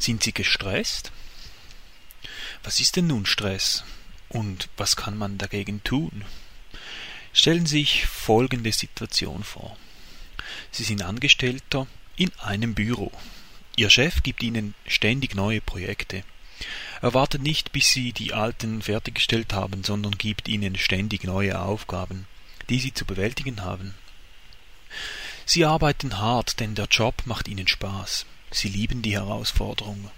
Sind Sie gestresst? Was ist denn nun Stress? Und was kann man dagegen tun? Stellen Sie sich folgende Situation vor. Sie sind Angestellter in einem Büro. Ihr Chef gibt Ihnen ständig neue Projekte. Er wartet nicht, bis Sie die alten fertiggestellt haben, sondern gibt Ihnen ständig neue Aufgaben, die Sie zu bewältigen haben. Sie arbeiten hart, denn der Job macht Ihnen Spaß. Sie lieben die Herausforderung.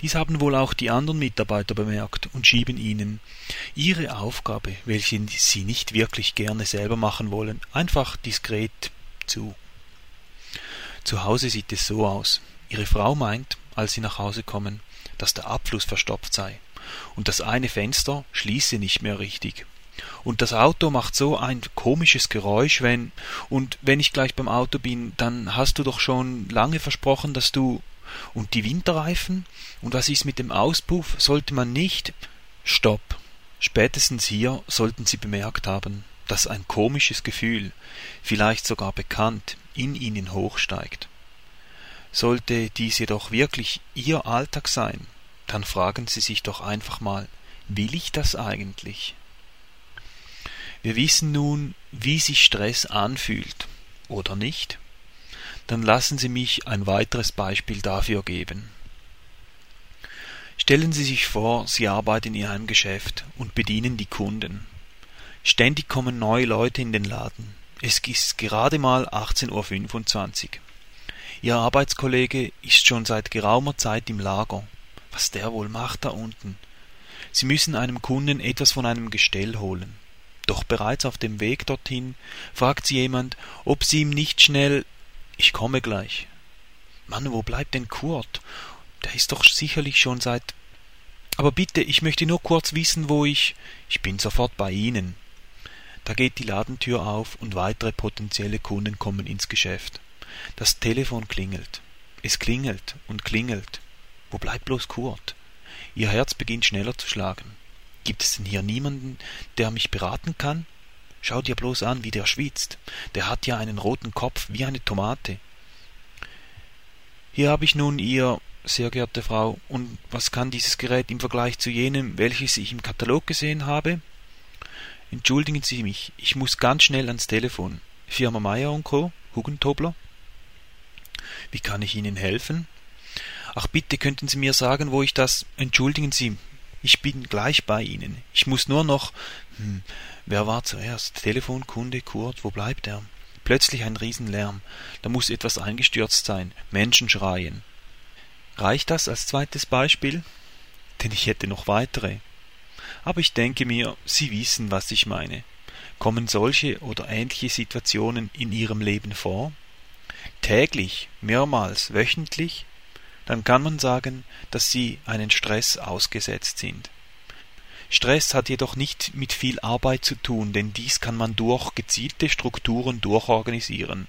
Dies haben wohl auch die anderen Mitarbeiter bemerkt und schieben ihnen ihre Aufgabe, welche sie nicht wirklich gerne selber machen wollen, einfach diskret zu. Zu Hause sieht es so aus. Ihre Frau meint, als sie nach Hause kommen, dass der Abfluss verstopft sei, und das eine Fenster schließe nicht mehr richtig. Und das Auto macht so ein komisches Geräusch, wenn und wenn ich gleich beim Auto bin, dann hast du doch schon lange versprochen, dass du und die Winterreifen? Und was ist mit dem Auspuff? Sollte man nicht? Stopp. Spätestens hier sollten Sie bemerkt haben, dass ein komisches Gefühl, vielleicht sogar bekannt, in Ihnen hochsteigt. Sollte dies jedoch wirklich Ihr Alltag sein, dann fragen Sie sich doch einfach mal, will ich das eigentlich? Wir wissen nun, wie sich Stress anfühlt, oder nicht? Dann lassen Sie mich ein weiteres Beispiel dafür geben. Stellen Sie sich vor, Sie arbeiten in einem Geschäft und bedienen die Kunden. Ständig kommen neue Leute in den Laden. Es ist gerade mal 18.25 Uhr. Ihr Arbeitskollege ist schon seit geraumer Zeit im Lager. Was der wohl macht da unten? Sie müssen einem Kunden etwas von einem Gestell holen. Doch bereits auf dem Weg dorthin fragt sie jemand, ob sie ihm nicht schnell ich komme gleich. Mann, wo bleibt denn Kurt? Der ist doch sicherlich schon seit. Aber bitte, ich möchte nur kurz wissen, wo ich. Ich bin sofort bei Ihnen. Da geht die Ladentür auf und weitere potenzielle Kunden kommen ins Geschäft. Das Telefon klingelt. Es klingelt und klingelt. Wo bleibt bloß Kurt? Ihr Herz beginnt schneller zu schlagen. Gibt es denn hier niemanden, der mich beraten kann? Schau dir bloß an, wie der schwitzt. Der hat ja einen roten Kopf wie eine Tomate. Hier habe ich nun Ihr, sehr geehrte Frau, und was kann dieses Gerät im Vergleich zu jenem, welches ich im Katalog gesehen habe? Entschuldigen Sie mich, ich muss ganz schnell ans Telefon. Firma Meier und Co., Hugentobler? Wie kann ich Ihnen helfen? Ach bitte, könnten Sie mir sagen, wo ich das. Entschuldigen Sie, ich bin gleich bei Ihnen. Ich muss nur noch. Hm, wer war zuerst? Telefonkunde, Kurt, wo bleibt er? Plötzlich ein Riesenlärm. Da muss etwas eingestürzt sein. Menschen schreien. Reicht das als zweites Beispiel? Denn ich hätte noch weitere. Aber ich denke mir, Sie wissen, was ich meine. Kommen solche oder ähnliche Situationen in Ihrem Leben vor? Täglich, mehrmals, wöchentlich? Dann kann man sagen, dass sie einen Stress ausgesetzt sind. Stress hat jedoch nicht mit viel Arbeit zu tun, denn dies kann man durch gezielte Strukturen durchorganisieren.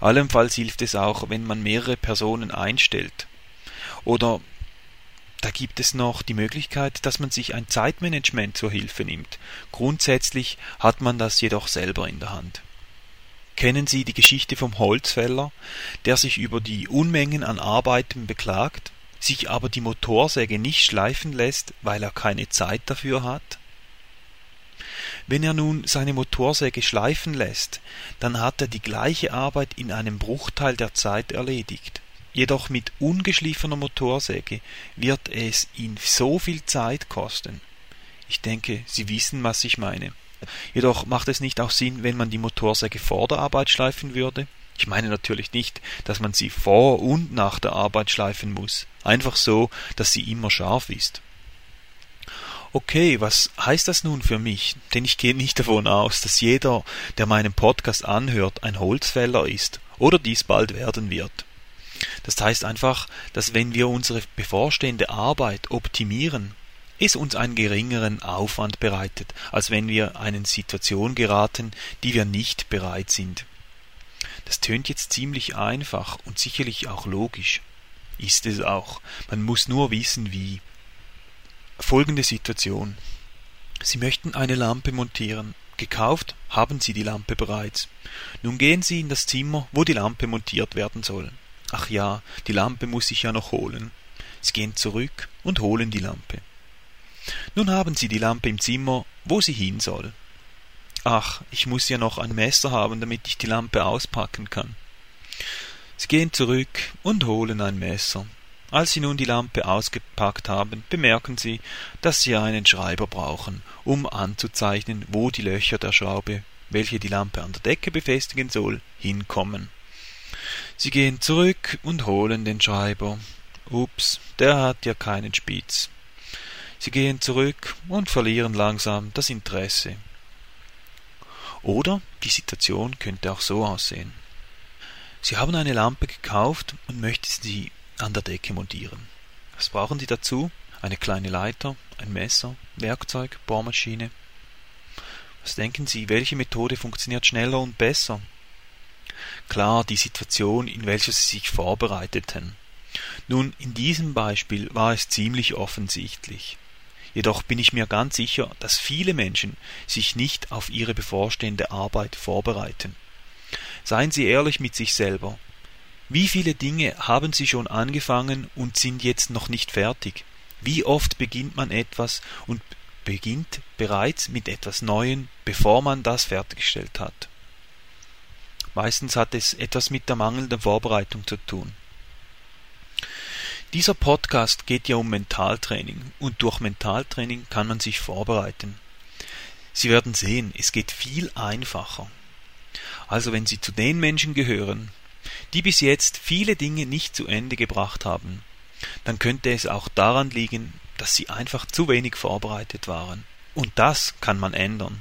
Allenfalls hilft es auch, wenn man mehrere Personen einstellt. Oder da gibt es noch die Möglichkeit, dass man sich ein Zeitmanagement zur Hilfe nimmt. Grundsätzlich hat man das jedoch selber in der Hand. Kennen Sie die Geschichte vom Holzfäller, der sich über die Unmengen an Arbeiten beklagt, sich aber die Motorsäge nicht schleifen lässt, weil er keine Zeit dafür hat? Wenn er nun seine Motorsäge schleifen lässt, dann hat er die gleiche Arbeit in einem Bruchteil der Zeit erledigt. Jedoch mit ungeschliffener Motorsäge wird es ihn so viel Zeit kosten. Ich denke, Sie wissen, was ich meine. Jedoch macht es nicht auch Sinn, wenn man die Motorsäge vor der Arbeit schleifen würde? Ich meine natürlich nicht, dass man sie vor und nach der Arbeit schleifen muss. Einfach so, dass sie immer scharf ist. Okay, was heißt das nun für mich? Denn ich gehe nicht davon aus, dass jeder, der meinen Podcast anhört, ein Holzfäller ist oder dies bald werden wird. Das heißt einfach, dass wenn wir unsere bevorstehende Arbeit optimieren, es uns einen geringeren Aufwand bereitet, als wenn wir eine Situation geraten, die wir nicht bereit sind. Das tönt jetzt ziemlich einfach und sicherlich auch logisch. Ist es auch. Man muss nur wissen, wie. Folgende Situation. Sie möchten eine Lampe montieren. Gekauft haben Sie die Lampe bereits. Nun gehen Sie in das Zimmer, wo die Lampe montiert werden soll. Ach ja, die Lampe muss ich ja noch holen. Sie gehen zurück und holen die Lampe. Nun haben Sie die Lampe im Zimmer, wo sie hin soll. Ach, ich muss ja noch ein Messer haben, damit ich die Lampe auspacken kann. Sie gehen zurück und holen ein Messer. Als Sie nun die Lampe ausgepackt haben, bemerken Sie, dass Sie einen Schreiber brauchen, um anzuzeichnen, wo die Löcher der Schraube, welche die Lampe an der Decke befestigen soll, hinkommen. Sie gehen zurück und holen den Schreiber. Ups, der hat ja keinen Spitz. Sie gehen zurück und verlieren langsam das Interesse. Oder die Situation könnte auch so aussehen. Sie haben eine Lampe gekauft und möchten sie an der Decke montieren. Was brauchen Sie dazu? Eine kleine Leiter, ein Messer, Werkzeug, Bohrmaschine. Was denken Sie, welche Methode funktioniert schneller und besser? Klar, die Situation, in welcher Sie sich vorbereiteten. Nun, in diesem Beispiel war es ziemlich offensichtlich. Jedoch bin ich mir ganz sicher, dass viele Menschen sich nicht auf ihre bevorstehende Arbeit vorbereiten. Seien Sie ehrlich mit sich selber. Wie viele Dinge haben Sie schon angefangen und sind jetzt noch nicht fertig? Wie oft beginnt man etwas und beginnt bereits mit etwas Neuem, bevor man das fertiggestellt hat? Meistens hat es etwas mit der mangelnden Vorbereitung zu tun. Dieser Podcast geht ja um Mentaltraining und durch Mentaltraining kann man sich vorbereiten. Sie werden sehen, es geht viel einfacher. Also wenn Sie zu den Menschen gehören, die bis jetzt viele Dinge nicht zu Ende gebracht haben, dann könnte es auch daran liegen, dass Sie einfach zu wenig vorbereitet waren. Und das kann man ändern.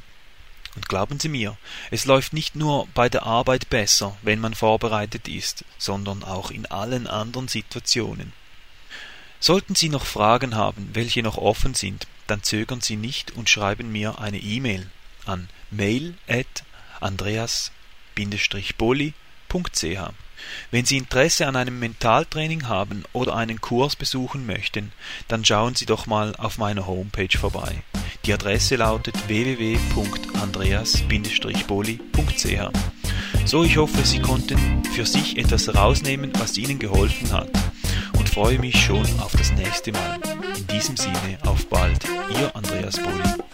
Und glauben Sie mir, es läuft nicht nur bei der Arbeit besser, wenn man vorbereitet ist, sondern auch in allen anderen Situationen. Sollten Sie noch Fragen haben, welche noch offen sind, dann zögern Sie nicht und schreiben mir eine E-Mail an mail at andreas-bolli.ch. Wenn Sie Interesse an einem Mentaltraining haben oder einen Kurs besuchen möchten, dann schauen Sie doch mal auf meiner Homepage vorbei. Die Adresse lautet www.andreas-bolli.ch. So, ich hoffe, Sie konnten für sich etwas herausnehmen, was Ihnen geholfen hat freue mich schon auf das nächste Mal. In diesem Sinne, auf bald, Ihr Andreas Bulli.